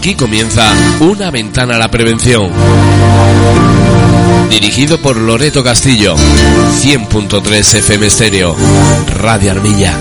Aquí comienza Una ventana a la prevención. Dirigido por Loreto Castillo. 100.3 FM Stereo. Radio Armilla.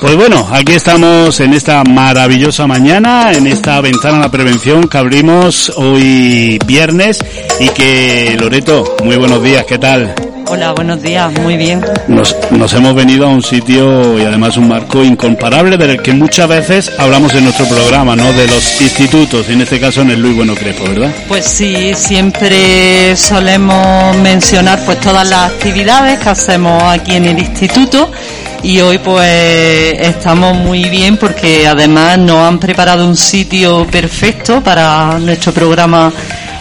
Pues bueno, aquí estamos en esta maravillosa mañana, en esta ventana a la prevención que abrimos hoy viernes y que Loreto, muy buenos días, ¿qué tal? Hola, buenos días, muy bien. Nos, nos hemos venido a un sitio y además un marco incomparable del que muchas veces hablamos en nuestro programa, ¿no? De los institutos, y en este caso en el Luis Bueno Crepo, ¿verdad? Pues sí, siempre solemos mencionar pues todas las actividades que hacemos aquí en el instituto y hoy pues estamos muy bien porque además nos han preparado un sitio perfecto para nuestro programa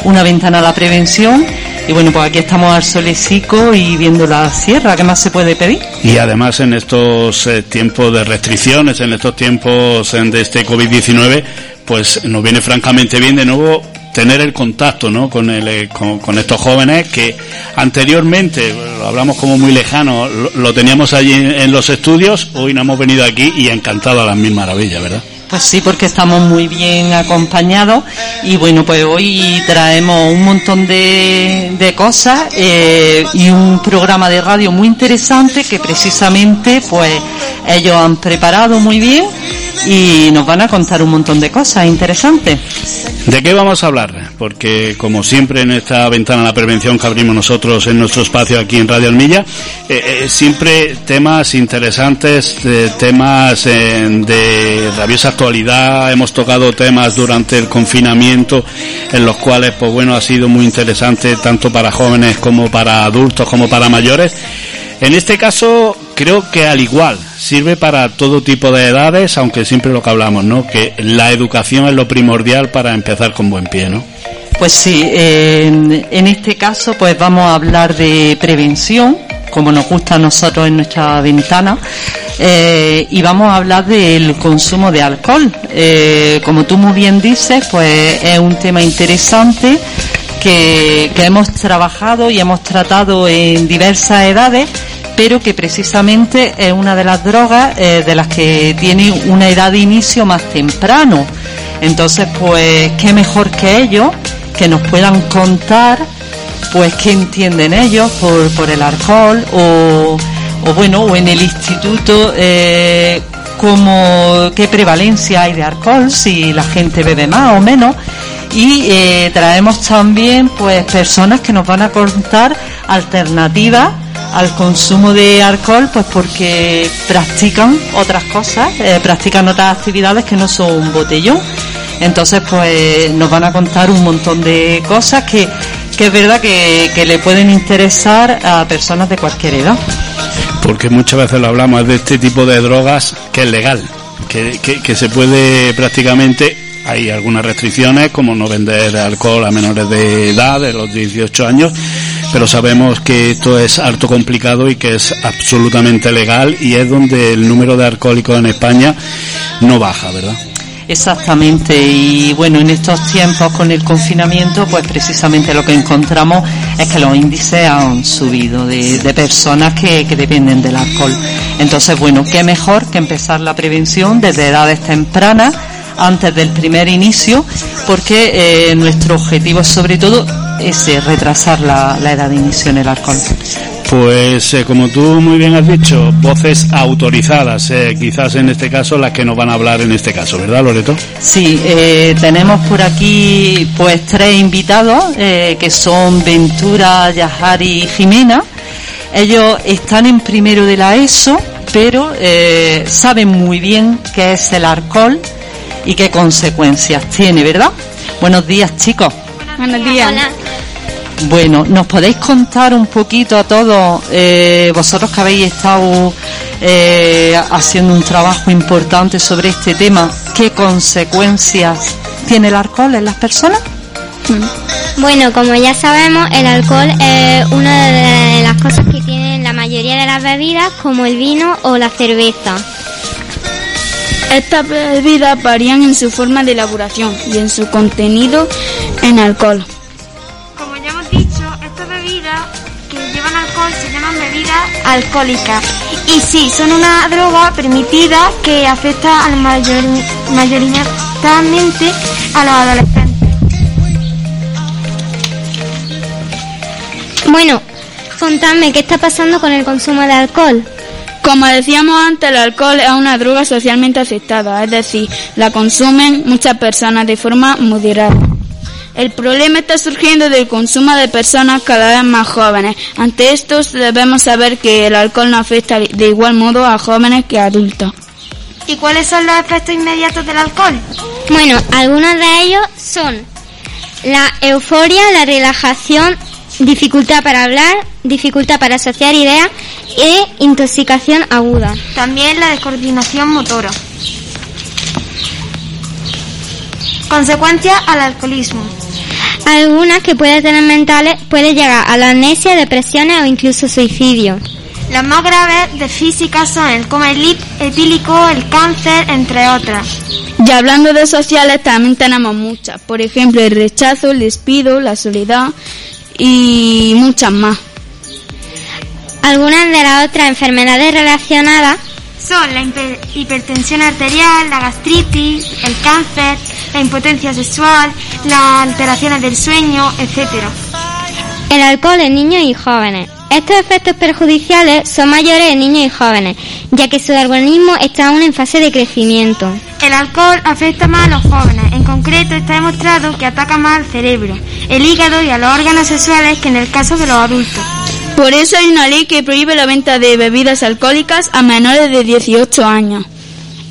Una ventana a la prevención y bueno pues aquí estamos al solecico y viendo la sierra, ¿qué más se puede pedir? Y además en estos eh, tiempos de restricciones, en estos tiempos eh, de este COVID-19, pues nos viene francamente bien de nuevo tener el contacto ¿no? con, el, eh, con, estos jóvenes que anteriormente, lo hablamos como muy lejano, lo, lo teníamos allí en, en los estudios, hoy nos hemos venido aquí y encantado a las mil maravillas, ¿verdad? Pues sí, porque estamos muy bien acompañados y bueno, pues hoy traemos un montón de, de cosas eh, y un programa de radio muy interesante que precisamente pues ellos han preparado muy bien y nos van a contar un montón de cosas interesantes. ¿De qué vamos a hablar? Porque como siempre en esta ventana a la prevención que abrimos nosotros en nuestro espacio aquí en Radio Almilla, eh, eh, siempre temas interesantes, eh, temas eh, de rabiosa actualidad, hemos tocado temas durante el confinamiento en los cuales pues bueno ha sido muy interesante tanto para jóvenes como para adultos como para mayores. En este caso, creo que al igual sirve para todo tipo de edades, aunque siempre lo que hablamos, ¿no? Que la educación es lo primordial para empezar con buen pie, ¿no? Pues sí, en, este caso pues vamos a hablar de prevención, como nos gusta a nosotros en nuestra ventana, eh, y vamos a hablar del consumo de alcohol. Eh, como tú muy bien dices, pues es un tema interesante que hemos trabajado y hemos tratado en diversas edades pero que precisamente es una de las drogas eh, de las que tiene una edad de inicio más temprano. Entonces, pues, qué mejor que ellos que nos puedan contar, pues, qué entienden ellos por, por el alcohol o, o bueno, o en el instituto, eh, como, qué prevalencia hay de alcohol, si la gente bebe más o menos. Y eh, traemos también, pues, personas que nos van a contar alternativas al consumo de alcohol, pues porque practican otras cosas, eh, practican otras actividades que no son un botellón. Entonces, pues nos van a contar un montón de cosas que, que es verdad que, que le pueden interesar a personas de cualquier edad. Porque muchas veces lo hablamos de este tipo de drogas que es legal, que, que, que se puede prácticamente hay algunas restricciones como no vender alcohol a menores de edad, de los 18 años, pero sabemos que esto es harto complicado y que es absolutamente legal y es donde el número de alcohólicos en España no baja, ¿verdad? Exactamente, y bueno, en estos tiempos con el confinamiento, pues precisamente lo que encontramos es que los índices han subido de, de personas que, que dependen del alcohol. Entonces, bueno, qué mejor que empezar la prevención desde edades tempranas, antes del primer inicio, porque eh, nuestro objetivo es sobre todo ese, retrasar la, la edad de inicio en el alcohol. Pues eh, como tú muy bien has dicho, voces autorizadas, eh, quizás en este caso las que nos van a hablar en este caso, ¿verdad Loreto? Sí, eh, tenemos por aquí pues tres invitados que son Ventura, Yahari y Jimena. Ellos están en primero de la ESO, pero saben muy bien qué es el alcohol y qué consecuencias tiene, ¿verdad? Buenos días chicos. Buenos días. Bueno, ¿nos podéis contar un poquito a todos, eh, vosotros que habéis estado eh, haciendo un trabajo importante sobre este tema, qué consecuencias tiene el alcohol en las personas? Bueno, como ya sabemos, el alcohol es una de las cosas que tienen la mayoría de las bebidas, como el vino o la cerveza. Estas bebidas varían en su forma de elaboración y en su contenido en alcohol. Bebidas alcohólicas. Y sí, son una droga permitida que afecta al mayor, mayoritariamente a los adolescentes. Bueno, contadme, ¿qué está pasando con el consumo de alcohol? Como decíamos antes, el alcohol es una droga socialmente aceptada, es decir, la consumen muchas personas de forma moderada. El problema está surgiendo del consumo de personas cada vez más jóvenes. Ante esto debemos saber que el alcohol no afecta de igual modo a jóvenes que a adultos. ¿Y cuáles son los efectos inmediatos del alcohol? Bueno, algunos de ellos son la euforia, la relajación, dificultad para hablar, dificultad para asociar ideas e intoxicación aguda. También la descoordinación motora. Consecuencias al alcoholismo. Algunas que puede tener mentales puede llegar a la amnesia, depresiones o incluso suicidio. Las más graves de física son el coma etílico, el cáncer, entre otras. Y hablando de sociales también tenemos muchas, por ejemplo el rechazo, el despido, la soledad y muchas más. Algunas de las otras enfermedades relacionadas son la hipertensión arterial, la gastritis, el cáncer, la impotencia sexual, las alteraciones del sueño, etc. El alcohol en niños y jóvenes. Estos efectos perjudiciales son mayores en niños y jóvenes, ya que su organismo está aún en fase de crecimiento. El alcohol afecta más a los jóvenes. En concreto, está demostrado que ataca más al cerebro, el hígado y a los órganos sexuales que en el caso de los adultos. Por eso hay una ley que prohíbe la venta de bebidas alcohólicas a menores de 18 años.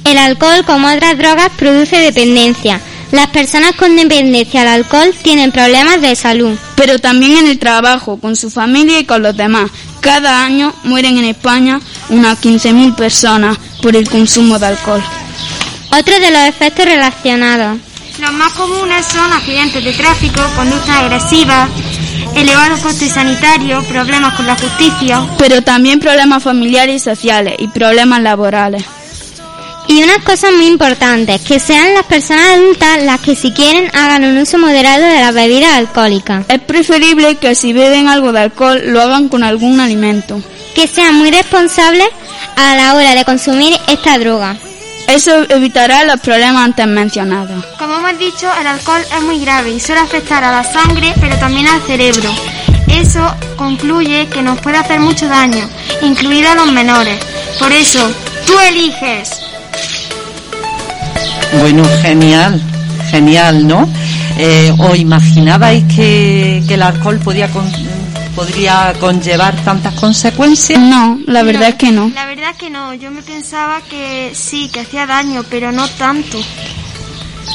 El alcohol, como otras drogas, produce dependencia. Las personas con dependencia al alcohol tienen problemas de salud. Pero también en el trabajo, con su familia y con los demás. Cada año mueren en España unas 15.000 personas por el consumo de alcohol. Otro de los efectos relacionados. Los más comunes son accidentes de tráfico, conductas agresivas, elevados costes sanitarios, problemas con la justicia. Pero también problemas familiares y sociales y problemas laborales. Y unas cosas muy importantes, que sean las personas adultas las que si quieren hagan un uso moderado de las bebidas alcohólicas. Es preferible que si beben algo de alcohol lo hagan con algún alimento. Que sean muy responsables a la hora de consumir esta droga. Eso evitará los problemas antes mencionados. Como hemos dicho, el alcohol es muy grave y suele afectar a la sangre, pero también al cerebro. Eso concluye que nos puede hacer mucho daño, incluidos los menores. Por eso, tú eliges. Bueno, genial, genial, ¿no? Eh, ¿O imaginabais que, que el alcohol podía con, podría conllevar tantas consecuencias? No, la verdad es que no. La verdad que no. Yo me pensaba que sí, que hacía daño, pero no tanto.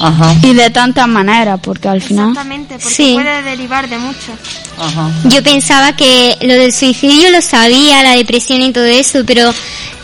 Ajá. Y de tantas maneras, porque al final. Exactamente, porque puede derivar de mucho. Ajá. Yo pensaba que lo del suicidio lo sabía, la depresión y todo eso, pero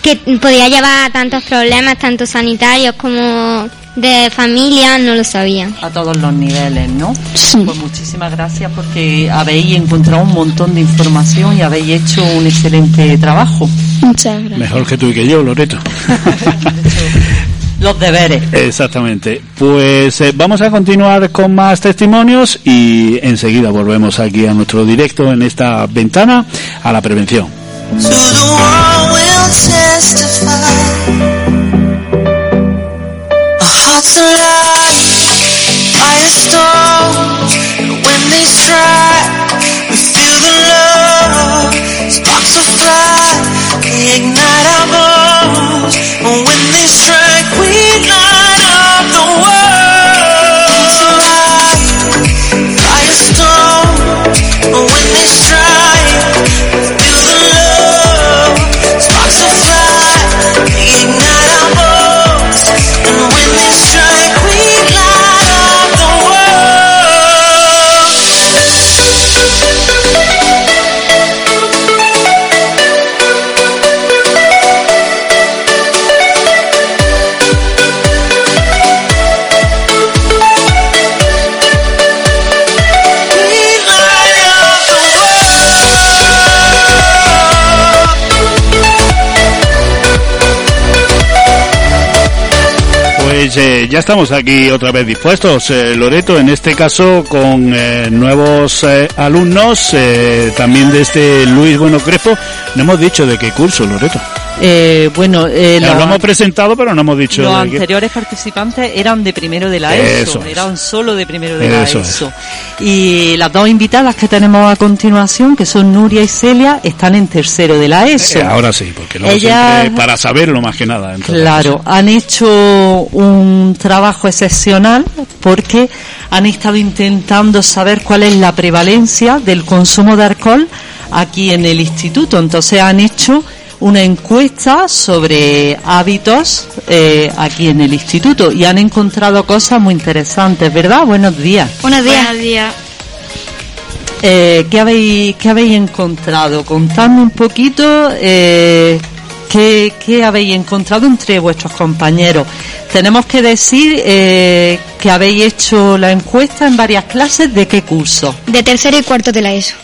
que podía llevar a tantos problemas, tanto sanitarios como de familia no lo sabía. A todos los niveles, ¿no? Pues muchísimas gracias porque habéis encontrado un montón de información y habéis hecho un excelente trabajo. Muchas gracias. Mejor que tú y que yo, Loreto. los deberes. Exactamente. Pues eh, vamos a continuar con más testimonios y enseguida volvemos aquí a nuestro directo en esta ventana a la prevención. hearts it's a lie I stole when they strike. Pues eh, ya estamos aquí otra vez dispuestos, eh, Loreto, en este caso con eh, nuevos eh, alumnos, eh, también de este Luis Bueno Crespo. No hemos dicho de qué curso, Loreto. Eh, bueno, eh, Nos la- lo hemos presentado, pero no hemos dicho los qué. anteriores participantes eran de primero de la ESO, Eso es. eran solo de primero de la Eso es. ESO. Y las dos invitadas que tenemos a continuación, que son Nuria y Celia, están en tercero de la ESO. Eh, ahora sí, porque luego Ellas- siempre para saberlo más que nada. Claro, han hecho un trabajo excepcional porque han estado intentando saber cuál es la prevalencia del consumo de alcohol aquí en el instituto. Entonces han hecho una encuesta sobre hábitos eh, aquí en el instituto y han encontrado cosas muy interesantes, ¿verdad? Buenos días. Buenos días. Buenos días. Eh, ¿qué, habéis, ¿Qué habéis encontrado? Contadme un poquito eh, qué, qué habéis encontrado entre vuestros compañeros. Tenemos que decir eh, que habéis hecho la encuesta en varias clases. ¿De qué curso? De tercero y cuarto de la ESO.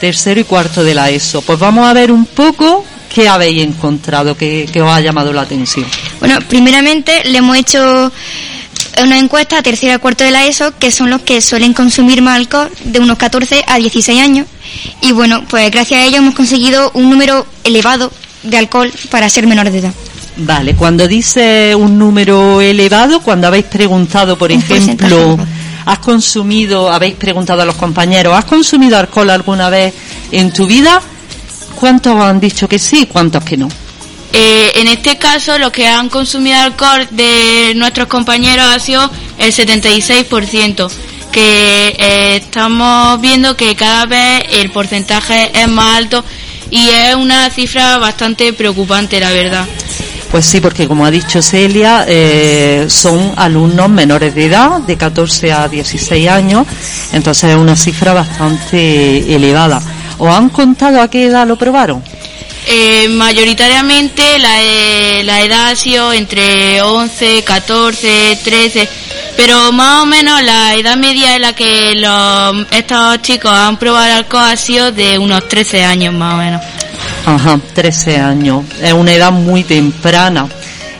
Tercero y cuarto de la ESO. Pues vamos a ver un poco qué habéis encontrado que, que os ha llamado la atención. Bueno, primeramente le hemos hecho una encuesta a tercero y cuarto de la ESO, que son los que suelen consumir más alcohol, de unos 14 a 16 años. Y bueno, pues gracias a ello hemos conseguido un número elevado de alcohol para ser menores de edad. Vale, cuando dice un número elevado, cuando habéis preguntado, por Un ejemplo. ¿has consumido, habéis preguntado a los compañeros, ¿has consumido alcohol alguna vez en tu vida? ¿Cuántos han dicho que sí y cuántos que no? Eh, en este caso, los que han consumido alcohol de nuestros compañeros ha sido el 76%, que eh, estamos viendo que cada vez el porcentaje es más alto y es una cifra bastante preocupante, la verdad. Pues sí, porque como ha dicho Celia, eh, son alumnos menores de edad, de 14 a 16 años, entonces es una cifra bastante elevada. ¿Os han contado a qué edad lo probaron? Eh, mayoritariamente la, eh, la edad ha sido entre 11, 14, 13, pero más o menos la edad media en la que los, estos chicos han probado el alcohol ha sido de unos 13 años más o menos. Ajá, 13 años. Es una edad muy temprana.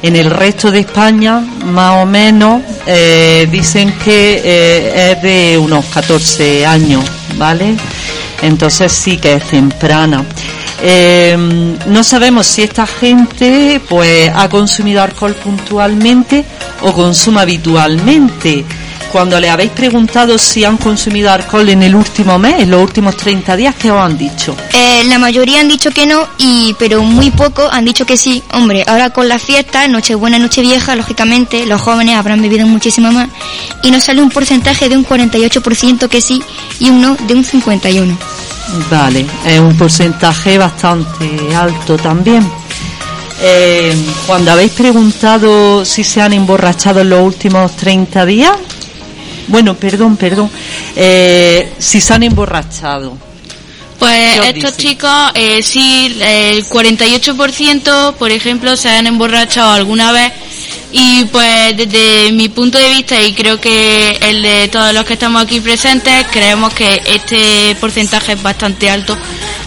En el resto de España, más o menos, eh, dicen que eh, es de unos 14 años, ¿vale? Entonces sí que es temprana. Eh, no sabemos si esta gente pues ha consumido alcohol puntualmente o consume habitualmente. Cuando le habéis preguntado si han consumido alcohol en el último mes, en los últimos 30 días, ¿qué os han dicho? Eh, la mayoría han dicho que no, y pero muy pocos han dicho que sí. Hombre, ahora con las fiestas, Nochebuena, Nochevieja, lógicamente los jóvenes habrán bebido muchísimo más. Y nos sale un porcentaje de un 48% que sí y un no de un 51%. Vale, es un porcentaje bastante alto también. Eh, cuando habéis preguntado si se han emborrachado en los últimos 30 días, bueno, perdón, perdón, eh, si se han emborrachado. Pues ¿Qué os estos chicos, eh, sí, el 48%, por ejemplo, se han emborrachado alguna vez. Y pues desde mi punto de vista, y creo que el de todos los que estamos aquí presentes, creemos que este porcentaje es bastante alto.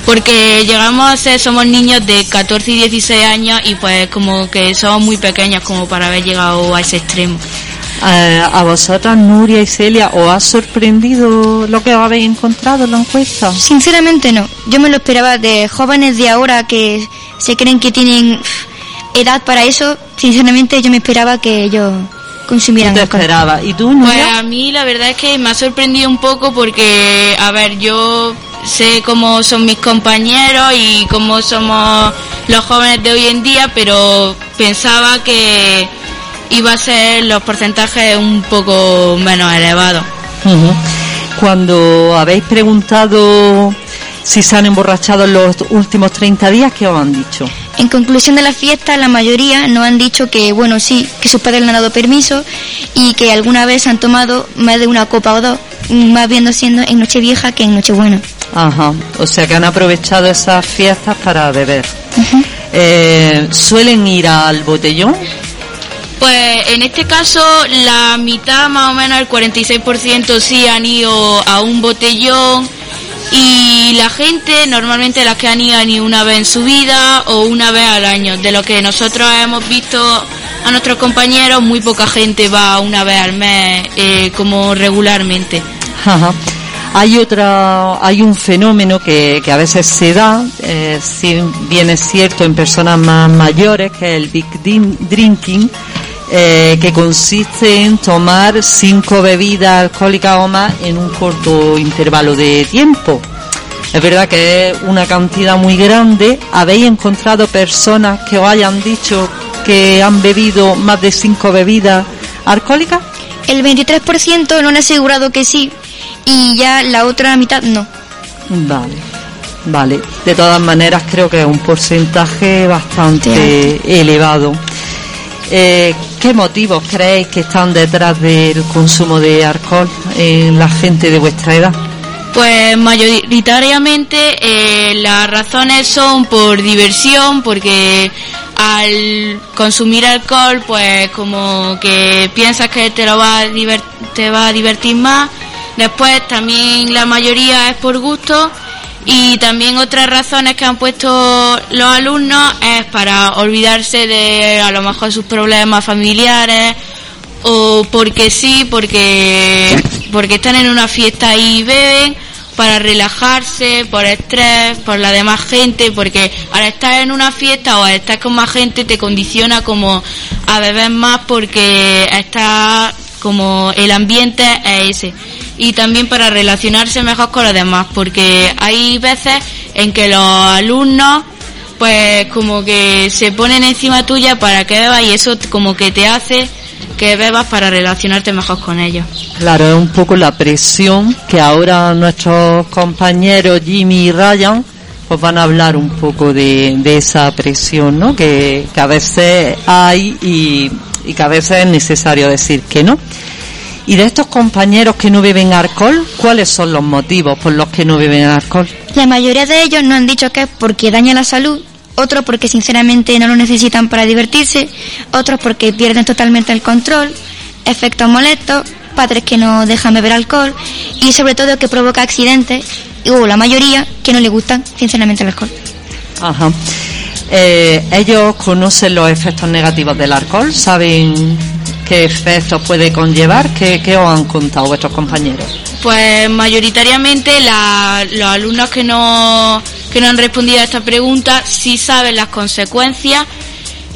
Porque llegamos a ser, somos niños de 14 y 16 años y pues como que somos muy pequeños como para haber llegado a ese extremo. Eh, a vosotras, Nuria y Celia, ¿os ha sorprendido lo que os habéis encontrado en la encuesta? Sinceramente no. Yo me lo esperaba de jóvenes de ahora que se creen que tienen edad para eso. Sinceramente yo me esperaba que ellos ¿Tú consumieran te alcohol. esperabas? ¿Y tú, Pues Nuria? a mí la verdad es que me ha sorprendido un poco porque, a ver, yo sé cómo son mis compañeros y cómo somos los jóvenes de hoy en día, pero pensaba que iba a ser los porcentajes un poco menos elevados. Cuando habéis preguntado si se han emborrachado en los últimos 30 días, ¿qué os han dicho? En conclusión de la fiesta, la mayoría nos han dicho que, bueno, sí, que sus padres le han dado permiso y que alguna vez han tomado más de una copa o dos, más viendo siendo en Nochevieja que en Nochebuena. Ajá, o sea que han aprovechado esas fiestas para beber. Eh, ¿Suelen ir al botellón? Pues en este caso la mitad más o menos, el 46% sí han ido a un botellón y la gente normalmente las que han ido ido una vez en su vida o una vez al año. De lo que nosotros hemos visto a nuestros compañeros, muy poca gente va una vez al mes eh, como regularmente. Hay otra, hay un fenómeno que, que a veces se da, eh, si bien es cierto en personas más mayores, que es el big drinking, eh, que consiste en tomar cinco bebidas alcohólicas o más en un corto intervalo de tiempo. Es verdad que es una cantidad muy grande. ¿Habéis encontrado personas que os hayan dicho que han bebido más de cinco bebidas alcohólicas? El 23% no han asegurado que sí y ya la otra mitad no. Vale, vale. De todas maneras creo que es un porcentaje bastante elevado. Eh, ¿Qué motivos creéis que están detrás del consumo de alcohol en la gente de vuestra edad? Pues mayoritariamente eh, las razones son por diversión, porque al consumir alcohol, pues como que piensas que te lo va a te va a divertir más. Después también la mayoría es por gusto y también otras razones que han puesto los alumnos es para olvidarse de a lo mejor sus problemas familiares o porque sí, porque, porque están en una fiesta y beben para relajarse, por estrés, por la demás gente, porque al estar en una fiesta o al estar con más gente te condiciona como a beber más porque está como el ambiente es ese y también para relacionarse mejor con los demás, porque hay veces en que los alumnos pues como que se ponen encima tuya para que bebas y eso como que te hace que bebas para relacionarte mejor con ellos. Claro, es un poco la presión que ahora nuestros compañeros Jimmy y Ryan pues van a hablar un poco de, esa presión, ¿no? Que, que a veces hay y, y que a veces es necesario decir que no. Y de estos compañeros que no beben alcohol, ¿cuáles son los motivos por los que no beben alcohol? La mayoría de ellos no han dicho que es porque daña la salud, otros porque sinceramente no lo necesitan para divertirse, otros porque pierden totalmente el control, efectos molestos, padres que no dejan beber alcohol y sobre todo que provoca accidentes, o la mayoría que no le gustan sinceramente el alcohol. Ajá. Eh, ellos conocen los efectos negativos del alcohol, saben qué efectos puede conllevar, ¿Qué, os han contado vuestros compañeros? Pues mayoritariamente los alumnos que no, que no han respondido a esta pregunta sí saben las consecuencias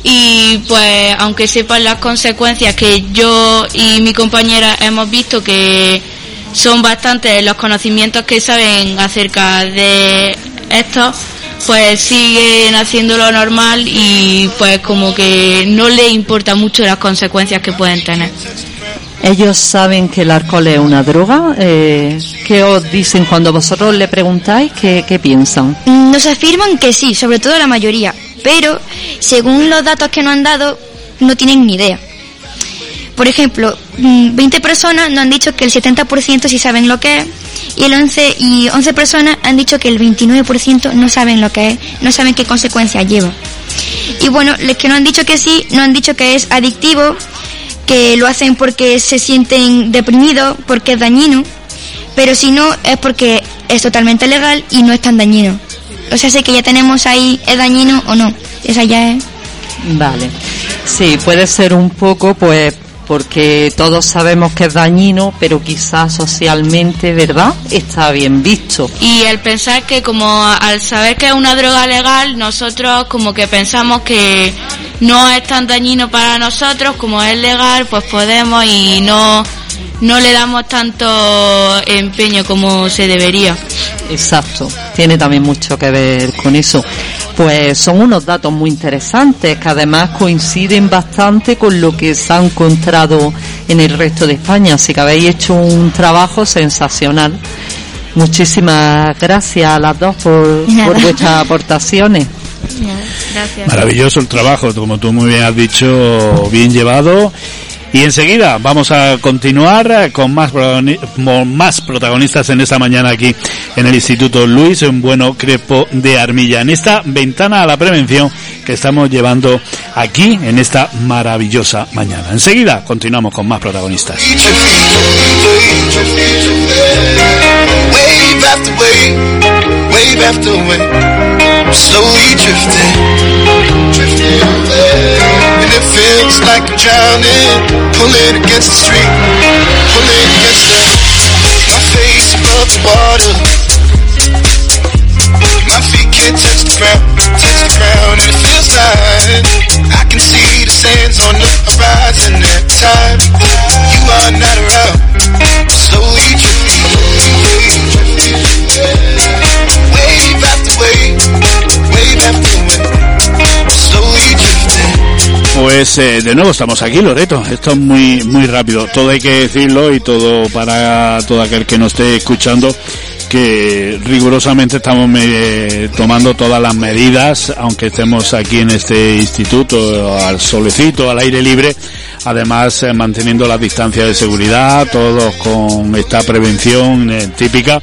y pues aunque sepan las consecuencias que yo y mi compañera hemos visto que son bastantes los conocimientos que saben acerca de esto, pues siguen haciendo lo normal y pues como que no les importa mucho las consecuencias que pueden tener. Ellos saben que el alcohol es una droga. Eh, ¿Qué os dicen cuando vosotros le preguntáis? ¿Qué, ¿Qué piensan? Nos afirman que sí, sobre todo la mayoría, pero según los datos que nos han dado, no tienen ni idea. Por ejemplo, 20 mm, personas nos han dicho que el 70% sí saben lo que es y el 11 y 11 personas han dicho que el 29% no saben lo que es, no saben qué consecuencias lleva. Y bueno, los que no han dicho que sí, no han dicho que es adictivo, que lo hacen porque se sienten deprimidos, porque es dañino, pero si no es porque es totalmente legal y no es tan dañino. O sea, sé que ya tenemos ahí, ¿es dañino o no? Esa ya es. Vale. Sí, puede ser un poco, pues, porque todos sabemos que es dañino, pero quizás socialmente, ¿verdad? Está bien visto. Y el pensar que como al saber que es una droga legal, nosotros como que pensamos que no es tan dañino para nosotros, como es legal, pues podemos y no no le damos tanto empeño como se debería. Exacto, tiene también mucho que ver con eso. Pues son unos datos muy interesantes que además coinciden bastante con lo que se ha encontrado en el resto de España, así que habéis hecho un trabajo sensacional. Muchísimas gracias a las dos por, por vuestras aportaciones. Gracias. Maravilloso el trabajo, como tú muy bien has dicho, bien llevado y enseguida vamos a continuar con más, más protagonistas en esta mañana aquí en el Instituto Luis en Bueno Crepo de Armilla, en esta ventana a la prevención que estamos llevando aquí en esta maravillosa mañana. Enseguida continuamos con más protagonistas. Like I'm drowning. Pulling against the street, pulling against the. My face above the water. My feet can't touch the ground, touch the ground, and it feels like I can see the sands on the horizon Pues eh, de nuevo estamos aquí, Loreto. Esto es muy muy rápido. Todo hay que decirlo y todo para todo aquel que nos esté escuchando que rigurosamente estamos eh, tomando todas las medidas, aunque estemos aquí en este instituto al solecito, al aire libre, además eh, manteniendo la distancia de seguridad, todos con esta prevención típica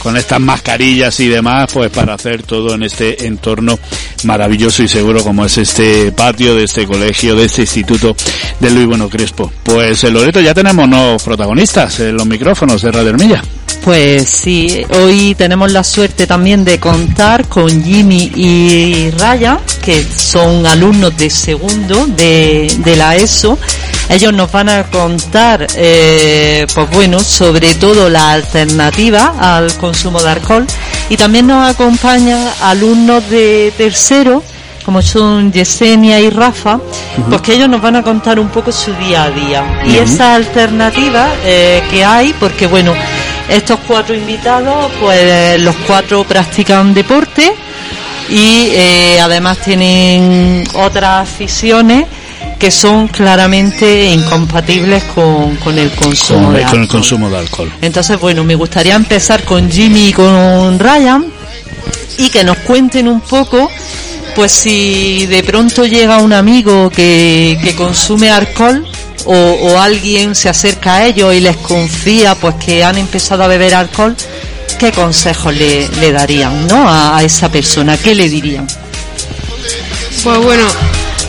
con estas mascarillas y demás, pues para hacer todo en este entorno maravilloso y seguro como es este patio de este colegio, de este instituto de Luis Bueno Crespo. Pues en Loreto ya tenemos nuevos protagonistas en los micrófonos de Radio Hermilla. Pues sí, hoy tenemos la suerte también de contar con Jimmy y Raya, que son alumnos de segundo de, de la ESO. Ellos nos van a contar, eh, pues bueno, sobre todo la alternativa al consumo de alcohol. Y también nos acompañan alumnos de tercero, como son Yesenia y Rafa, pues que ellos nos van a contar un poco su día a día. Y Ujú. esa alternativa eh, que hay, porque bueno, estos cuatro invitados, pues los cuatro practican deporte y eh, además tienen otras aficiones que son claramente incompatibles con, con el consumo Con, de con el alcohol. consumo de alcohol. Entonces, bueno, me gustaría empezar con Jimmy y con Ryan y que nos cuenten un poco, pues si de pronto llega un amigo que, que consume alcohol o, o alguien se acerca a ellos y les confía pues que han empezado a beber alcohol, ¿qué consejos le, le darían ¿no? a, a esa persona? ¿Qué le dirían? Pues bueno,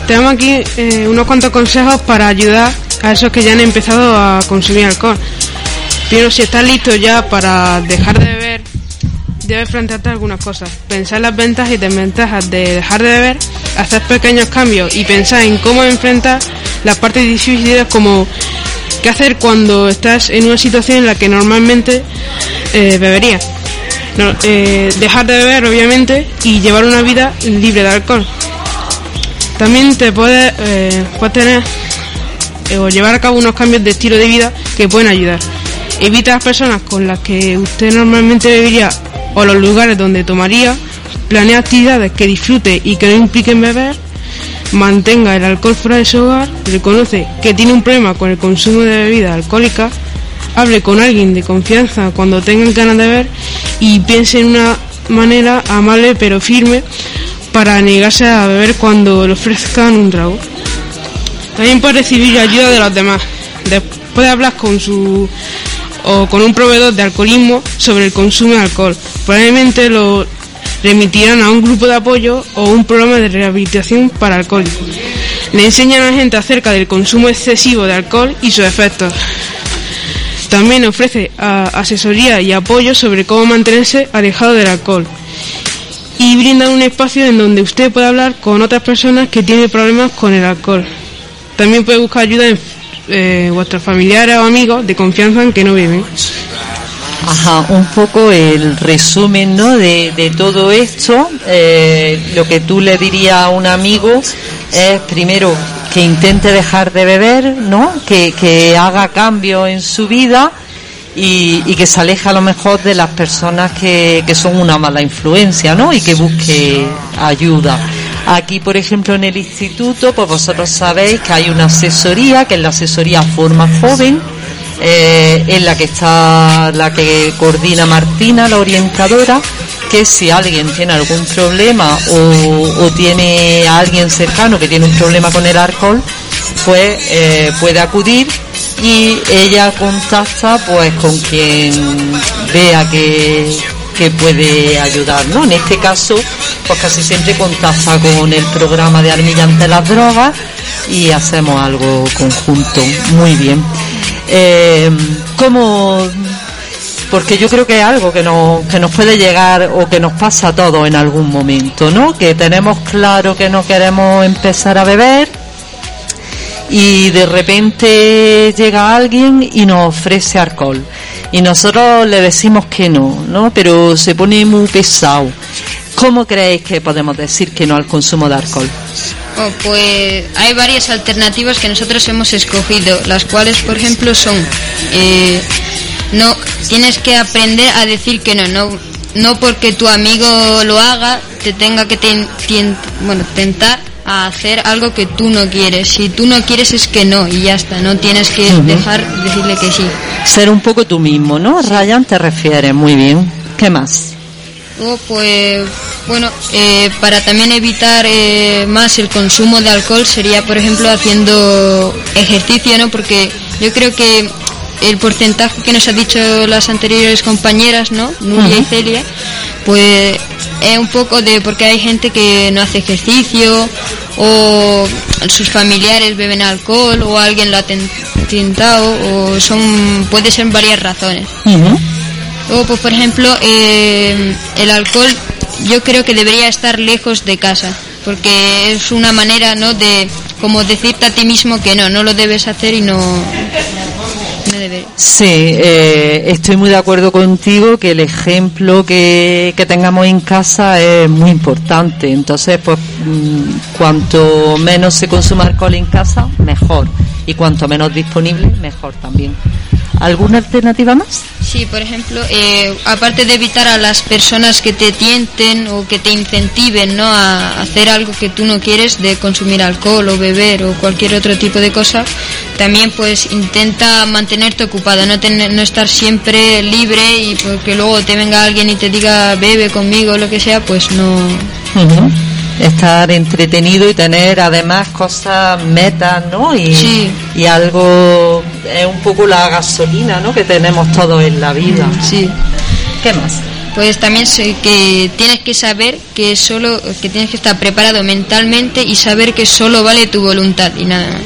tenemos aquí eh, unos cuantos consejos para ayudar a esos que ya han empezado a consumir alcohol. Primero, si estás listo ya para dejar de beber, debes plantearte algunas cosas. Pensar las ventajas y desventajas de dejar de beber, hacer pequeños cambios y pensar en cómo enfrentar las partes difíciles como qué hacer cuando estás en una situación en la que normalmente eh, beberías. Eh, dejar de beber, obviamente, y llevar una vida libre de alcohol. También te eh, puedes tener eh, o llevar a cabo unos cambios de estilo de vida que pueden ayudar. Evita las personas con las que usted normalmente bebería o los lugares donde tomaría. Planea actividades que disfrute y que no impliquen beber. Mantenga el alcohol fuera de su hogar. Reconoce que tiene un problema con el consumo de bebidas alcohólicas. Hable con alguien de confianza cuando tengan ganas de beber y piense en una manera amable pero firme para negarse a beber cuando le ofrezcan un trago. También puede recibir ayuda de los demás. Después de hablar con su o con un proveedor de alcoholismo sobre el consumo de alcohol. Probablemente lo remitirán a un grupo de apoyo o un programa de rehabilitación para alcohólicos. Le enseñan a la gente acerca del consumo excesivo de alcohol y sus efectos. También ofrece ah, asesoría y apoyo sobre cómo mantenerse alejado del alcohol. Y brinda un espacio en donde usted puede hablar con otras personas que tienen problemas con el alcohol. También puede buscar ayuda en eh, vuestros familiares o amigos de confianza en que no beben. Ajá, un poco el resumen ¿no? de, todo esto. Eh, lo que tú le dirías a un amigo es primero que intente dejar de beber, ¿no? que, que haga cambios en su vida y, y que se aleje a lo mejor de las personas que, que son una mala influencia ¿no? y que busque ayuda. Aquí, por ejemplo, en el instituto, pues vosotros sabéis que hay una asesoría, que es la asesoría Forma Joven, eh, en la que está la que coordina Martina, la orientadora, que si alguien tiene algún problema o, o tiene a alguien cercano que tiene un problema con el alcohol, pues eh, puede acudir y ella contacta pues con quien vea que, que puede ayudar, ¿no? En este caso, pues casi siempre contacta con el programa de Armilla ante las drogas y hacemos algo conjunto. Muy bien. Eh, ¿Cómo porque yo creo que es algo que nos, que nos puede llegar o que nos pasa a todos en algún momento, ¿no? Que tenemos claro que no queremos empezar a beber y de repente llega alguien y nos ofrece alcohol y nosotros le decimos que no, ¿no? Pero se pone muy pesado. ¿Cómo creéis que podemos decir que no al consumo de alcohol? Oh, pues hay varias alternativas que nosotros hemos escogido, las cuales, por ejemplo, son eh, no tienes que aprender a decir que no, no, no porque tu amigo lo haga te tenga que ten- tien- bueno tentar a hacer algo que tú no quieres. Si tú no quieres es que no y ya está, no tienes que dejar decirle que sí. Ser un poco tú mismo, ¿no? Ryan te refieres, muy bien. ¿Qué más? Luego, pues, bueno, eh, para también evitar eh, más el consumo de alcohol sería, por ejemplo, haciendo ejercicio, ¿no? Porque yo creo que el porcentaje que nos ha dicho las anteriores compañeras, ¿no? Nuria y Ujú. Celia, pues es un poco de porque hay gente que no hace ejercicio o sus familiares beben alcohol o alguien lo ha ten- tentado o son puede ser varias razones. Luego, pues por ejemplo, eh, el alcohol yo creo que debería estar lejos de casa, porque es una manera, ¿no?, de como decirte a ti mismo que no, no lo debes hacer y no, Sí, eh, estoy muy de acuerdo contigo que el ejemplo que, que tengamos en casa es muy importante. Entonces, pues mm, cuanto menos se consuma alcohol en casa, mejor. Y cuanto menos disponible, mejor también. ¿Alguna alternativa más? Sí, por ejemplo, eh, aparte de evitar a las personas que te tienten o que te incentiven ¿no? a hacer algo que tú no quieres, de consumir alcohol o beber o cualquier otro tipo de cosa, también pues intenta mantenerte ocupado, no, tener, no estar siempre libre y porque luego te venga alguien y te diga bebe conmigo o lo que sea, pues no... Ujú. Estar entretenido y tener además cosas, metas, ¿no? Y, Sí. y algo, es un poco la gasolina, ¿no? Que tenemos todos en la vida. Sí. ¿Qué más? Pues también sé que tienes que saber que solo que tienes que estar preparado mentalmente y saber que solo vale tu voluntad y nada más.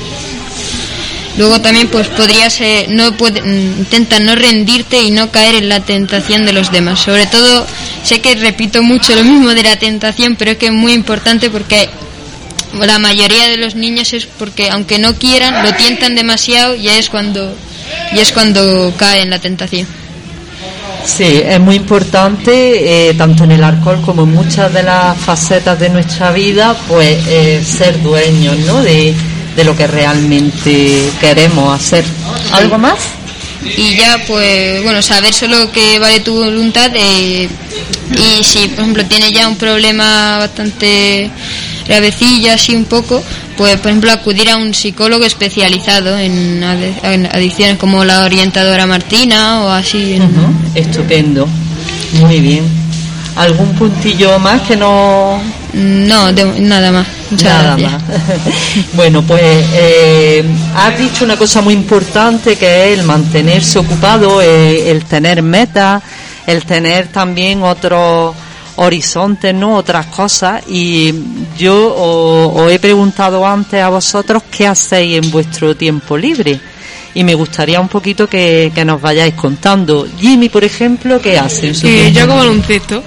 Luego también pues podrías eh, no puede, intenta no rendirte y no caer en la tentación de los demás. Sobre todo sé que repito mucho lo mismo de la tentación, pero es que es muy importante porque la mayoría de los niños es porque aunque no quieran lo tientan demasiado y es cuando y es cuando cae en la tentación. Sí, es muy importante, eh, tanto en el alcohol como en muchas de las facetas de nuestra vida, pues eh, ser dueños, ¿no? De, de lo que realmente queremos hacer. ¿Algo más? y ya pues bueno saber solo que vale tu voluntad eh, y si por ejemplo tienes ya un problema bastante gravecillo así un poco pues por ejemplo acudir a un psicólogo especializado en, adicciones como la orientadora Martina o así Estupendo, muy bien. ¿Algún puntillo más que no...? No de- nada más Muchas Nada gracias. más. bueno, pues eh, has dicho una cosa muy importante que es el mantenerse ocupado, eh, el tener metas, el tener también otros horizontes, ¿no? Otras cosas. Y yo os, os he preguntado antes a vosotros qué hacéis en vuestro tiempo libre. Y me gustaría un poquito que, que nos vayáis contando. Jimmy, por ejemplo, ¿qué hace? en su Eh, yo hago libre? baloncesto.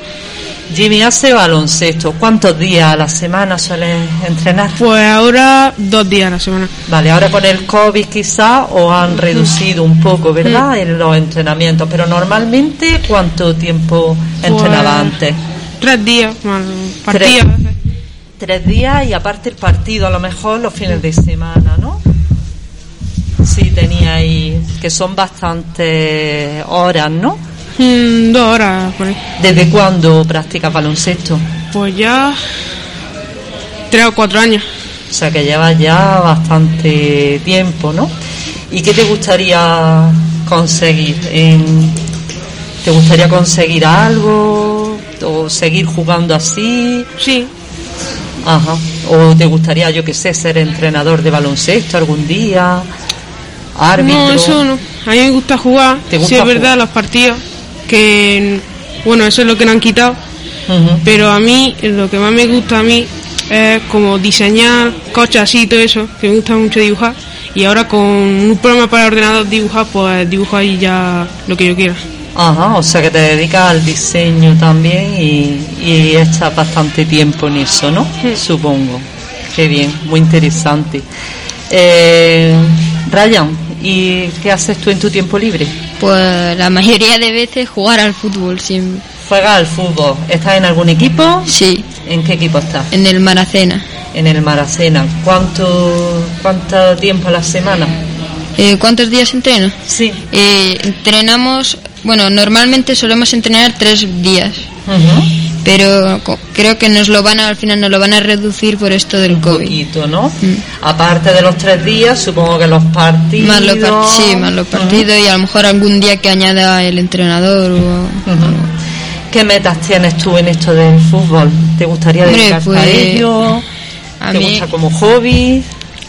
Jimmy hace baloncesto. ¿Cuántos días a la semana sueles entrenar? Pues ahora dos días a la semana. Vale, ahora con el COVID quizá os han reducido un poco, ¿verdad? En los entrenamientos, pero normalmente ¿cuánto tiempo entrenaba Pues, antes? Tres días, más Tres, tres días y aparte el partido, a lo mejor los fines de semana, ¿no? Sí, teníais, que son bastantes horas, ¿no? Mm, dos horas por ahí. ¿Desde cuándo practicas baloncesto? Pues ya tres o cuatro años. O sea que llevas ya bastante tiempo, ¿no? ¿Y qué te gustaría conseguir? ¿Te gustaría conseguir algo? ¿O seguir jugando así? Sí. Ajá. ¿O te gustaría, yo qué sé, ser entrenador de baloncesto algún día? ¿Árbitro? No, eso no. A mí me gusta jugar. ¿Te gusta sí, es verdad, los partidos. Que, bueno, eso es lo que nos han quitado. Pero a mí, lo que más me gusta a mí es como diseñar coches así y todo eso, que me gusta mucho dibujar. Y ahora con un programa para ordenador dibujar, pues dibujo ahí ya lo que yo quiera. Ajá, o sea que te dedicas al diseño también y, y echas bastante tiempo en eso, ¿no? Supongo. Qué bien, muy interesante. Eh, Ryan, ¿y qué haces tú en tu tiempo libre? Pues la mayoría de veces jugar al fútbol siempre. ¿Juegas al fútbol? ¿Estás en algún equipo? Sí. ¿En qué equipo estás? En el Maracena. En el Maracena. ¿Cuánto, cuánto tiempo a la semana? Eh, ¿Cuántos días entreno? Sí. Eh, entrenamos, bueno, normalmente solemos entrenar tres días. Pero creo que nos lo van a, al final nos lo van a reducir por esto del COVID. poquito, ¿no? Aparte de los tres días, supongo que los partidos... Más los par- sí, más los partidos y a lo mejor algún día que añada el entrenador o... ¿Qué metas tienes tú en esto del fútbol? ¿Te gustaría dedicarte a pues, ello? a ¿Te mí- gusta como hobby?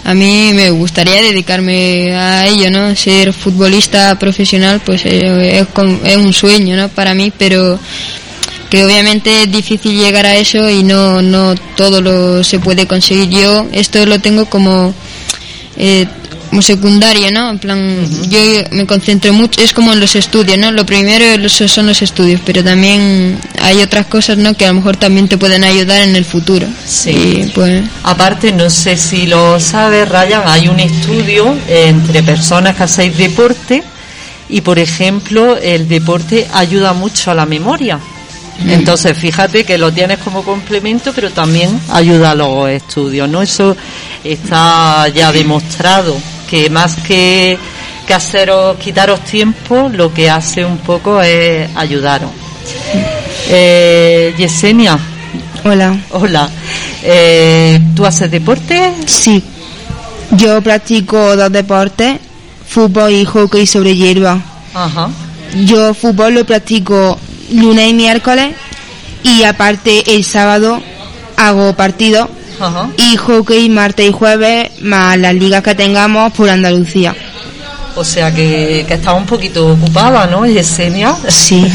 A mí me gustaría dedicarme a ello, ¿no? Ser futbolista profesional, pues eh, es, es un sueño, ¿no? Para mí, pero que obviamente es difícil llegar a eso y no, no todo lo se puede conseguir. Yo esto lo tengo como, eh, como secundario, ¿no? En plan, yo me concentro mucho, es como en los estudios, ¿no? Lo primero son los estudios, pero también hay otras cosas, ¿no? Que a lo mejor también te pueden ayudar en el futuro. Sí. Y, pues, Aparte, no sé si lo sabes, Ryan, hay un estudio entre personas que hacéis deporte y, por ejemplo, el deporte ayuda mucho a la memoria. Entonces, fíjate que lo tienes como complemento, pero también ayuda a los estudios, ¿no? Eso está ya demostrado, que más que, que haceros, quitaros tiempo, lo que hace un poco es ayudaros. Eh, Yesenia. Hola. Hola. Eh, ¿Tú haces deporte? Sí. Yo practico dos deportes, fútbol y hockey sobre hierba. Ajá. Yo fútbol lo practico lunes y miércoles y aparte el sábado hago partidos Ajá. y hockey martes y jueves más las ligas que tengamos por Andalucía. O sea que, que estás un poquito ocupada, ¿no, Yesenia? Sí.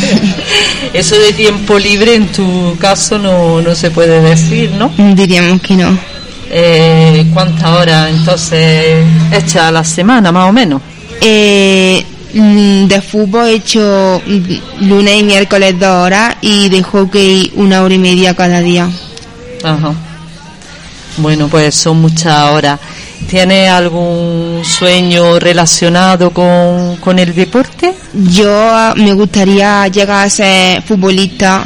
Eso de tiempo libre en tu caso no, no se puede decir, ¿no? Diríamos que no. Eh, ¿Cuántas horas entonces echas a la semana, más o menos? Eh, de fútbol he hecho mm, lunes y miércoles dos horas y de hockey una hora y media cada día. Ajá. Bueno, pues son muchas horas. ¿Tienes algún sueño relacionado con, con el deporte? Yo ah, me gustaría llegar a ser futbolista.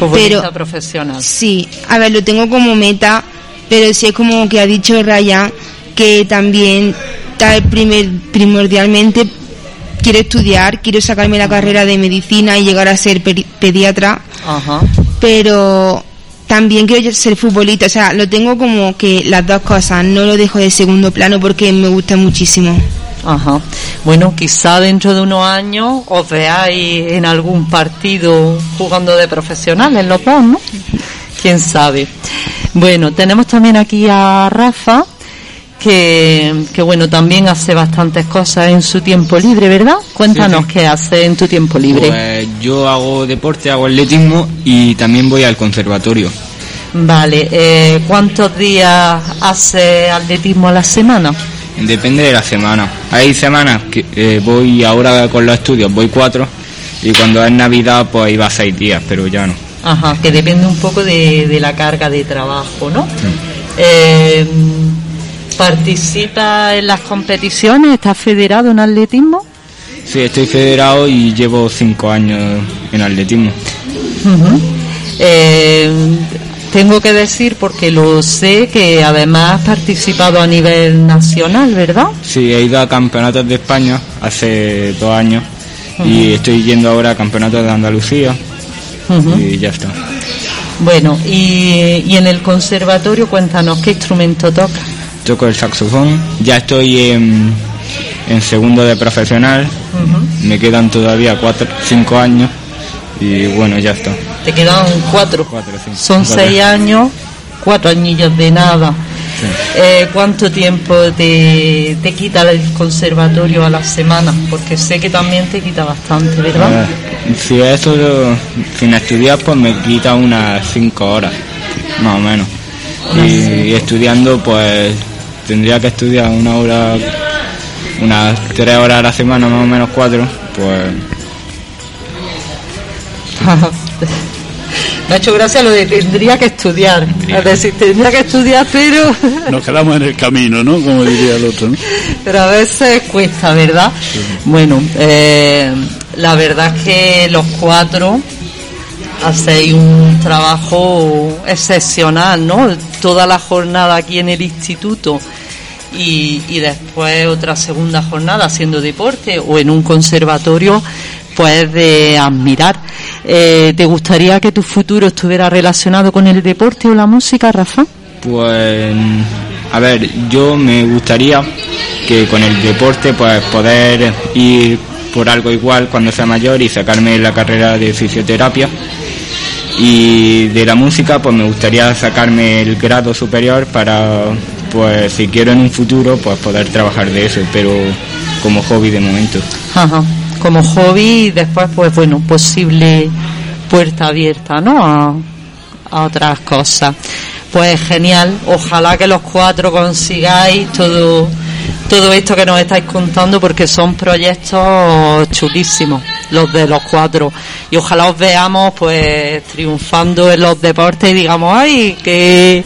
Futbolista pero- profesional. Sí, a ver, lo tengo como meta, pero sí es como que ha dicho Ryan que también primer, primordialmente quiero estudiar, quiero sacarme la carrera de medicina y llegar a ser pediatra, Ajá. pero también quiero ser futbolista, o sea, lo tengo como que las dos cosas, no lo dejo de segundo plano porque me gusta muchísimo. Ajá. Bueno, quizá dentro de unos años os veáis en algún partido jugando de profesionales los dos, ¿no? Quién sabe. Bueno, tenemos también aquí a Rafa, que, que bueno, también hace bastantes cosas en su tiempo libre, ¿verdad? Cuéntanos qué hace en tu tiempo libre. Pues yo hago deporte, hago atletismo y también voy al conservatorio. Vale, eh, ¿cuántos días hace atletismo a la semana? Depende de la semana. Hay semanas que eh, voy ahora con los estudios, voy cuatro y cuando es Navidad pues iba seis días, pero ya no. Ajá, que depende un poco de, de la carga de trabajo, ¿no? Eh, ¿Participa en las competiciones? ¿Estás federado en atletismo? Sí, estoy federado y llevo cinco años en atletismo. Eh, tengo que decir, porque lo sé, que además has participado a nivel nacional, ¿verdad? Sí, he ido a campeonatos de España hace dos años y estoy yendo ahora a campeonatos de Andalucía y ya está. Bueno, y, y en el conservatorio, cuéntanos, ¿qué instrumento toca? Toco el saxofón, ya estoy en, en segundo de profesional, me quedan todavía cuatro, cinco años y bueno, ya está. Te quedan cuatro. Son Cuatro. seis años, cuatro añillos de nada. Eh, ¿Cuánto tiempo te, te quita el conservatorio a la semana? Porque sé que también te quita bastante, ¿verdad? ver, si eso lo- sin estudiar pues me quita unas cinco horas, más o menos. Y, estudiando pues tendría que estudiar una hora, unas tres horas a la semana, más o menos cuatro, pues Me ha hecho gracia lo de tendría que estudiar. Es decir, tendría que estudiar, pero... Nos quedamos en el camino, ¿no? Como diría el otro, ¿no? Pero a veces cuesta, ¿verdad? Bueno, eh, la verdad es que los cuatro hacéis un trabajo excepcional, ¿no? Toda la jornada aquí en el instituto y, después otra segunda jornada haciendo deporte o en un conservatorio, pues de admirar. Eh, ¿Te gustaría que tu futuro estuviera relacionado con el deporte o la música, Rafa? Pues, a ver, yo me gustaría que con el deporte pues poder ir por algo igual cuando sea mayor y sacarme la carrera de fisioterapia y de la música pues me gustaría sacarme el grado superior para pues si quiero en un futuro pues poder trabajar de eso pero como hobby de momento Ajá. Como hobby y después, pues bueno, posible puerta abierta, ¿no? A, a otras cosas. Pues genial. Ojalá que los cuatro consigáis todo todo esto que nos estáis contando porque son proyectos chulísimos los de los cuatro. Y ojalá os veamos pues triunfando en los deportes y digamos ay que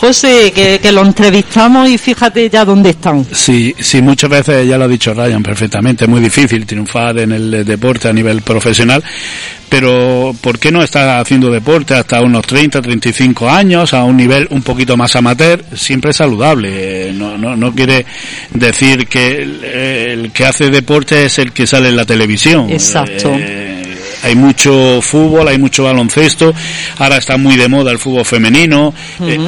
José que, que lo entrevistamos y fíjate ya dónde están Sí, sí, muchas veces ya lo ha dicho Ryan perfectamente, es muy difícil triunfar en el deporte a nivel profesional, pero ¿por qué no estar haciendo deporte hasta unos 30, 35 años, a un nivel un poquito más amateur? Siempre es saludable, no, no, no quiere decir que el, el que hace deporte es el que sale en la televisión. exacto Eh, hay mucho fútbol, hay mucho baloncesto, ahora está muy de moda el fútbol femenino. eh,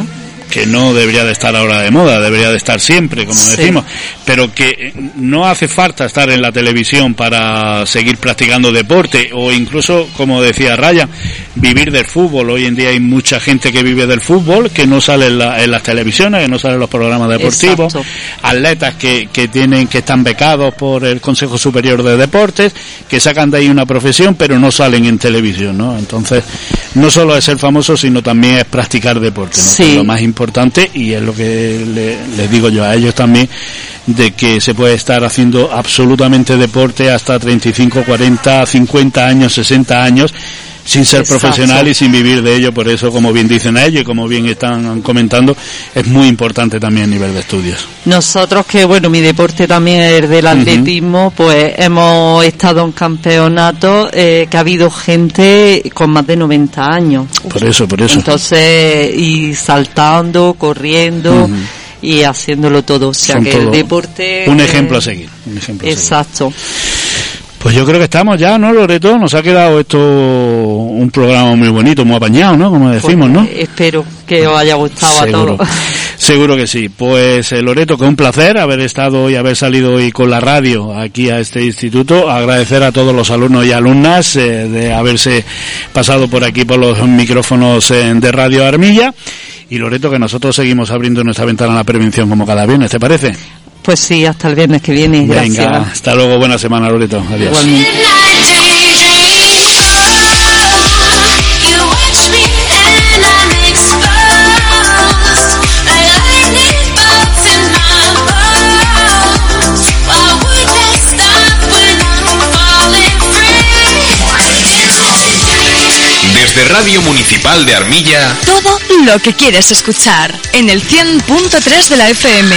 que no debería de estar ahora de moda, debería de estar siempre, como Sí. decimos, pero que no hace falta estar en la televisión para seguir practicando deporte o incluso, como decía Raya, vivir del fútbol. Hoy en día hay mucha gente que vive del fútbol, que no sale en, la- en las televisiones, que no sale en los programas deportivos, Exacto. atletas que, que tienen, que están becados por el Consejo Superior de Deportes, que sacan de ahí una profesión, pero no salen en televisión, ¿no? Entonces, no solo es ser famoso, sino también es practicar deporte, ¿no? Sí. Que es lo más importante y es lo que le- les digo yo a ellos también, de que se puede estar haciendo absolutamente deporte hasta 35, 40, 50 años, 60 años, sin ser Exacto. profesional y sin vivir de ello. Por eso, como bien dicen ellos y como bien están comentando, es muy importante también a nivel de estudios. Nosotros que, bueno, mi deporte también es el del atletismo, pues hemos estado en campeonatos eh, que ha habido gente con más de 90 años. Por eso, por eso. Entonces, y saltando, corriendo y haciéndolo todo. O sea Son que el deporte... un ejemplo a seguir. Un ejemplo a seguir. Pues yo creo que estamos ya, ¿no, Loreto? Nos ha quedado esto un programa muy bonito, muy apañado, ¿no? Como decimos, ¿no? Pues, espero que os haya gustado Seguro. a todos. Seguro que sí. Pues eh, Loreto, que un placer haber estado y haber salido hoy con la radio aquí a este instituto. Agradecer a todos los alumnos y alumnas eh, de haberse pasado por aquí por los micrófonos eh, de Radio Armilla. Y Loreto, que nosotros seguimos abriendo nuestra ventana a la prevención como cada viernes, ¿te parece? Pues sí, hasta el viernes que viene. Gracias. Venga, hasta luego, buena semana, Loreto. Adiós. Igualmente. Desde Radio Municipal de Armilla, Todo lo que quieres escuchar en el 100.3 de la FM.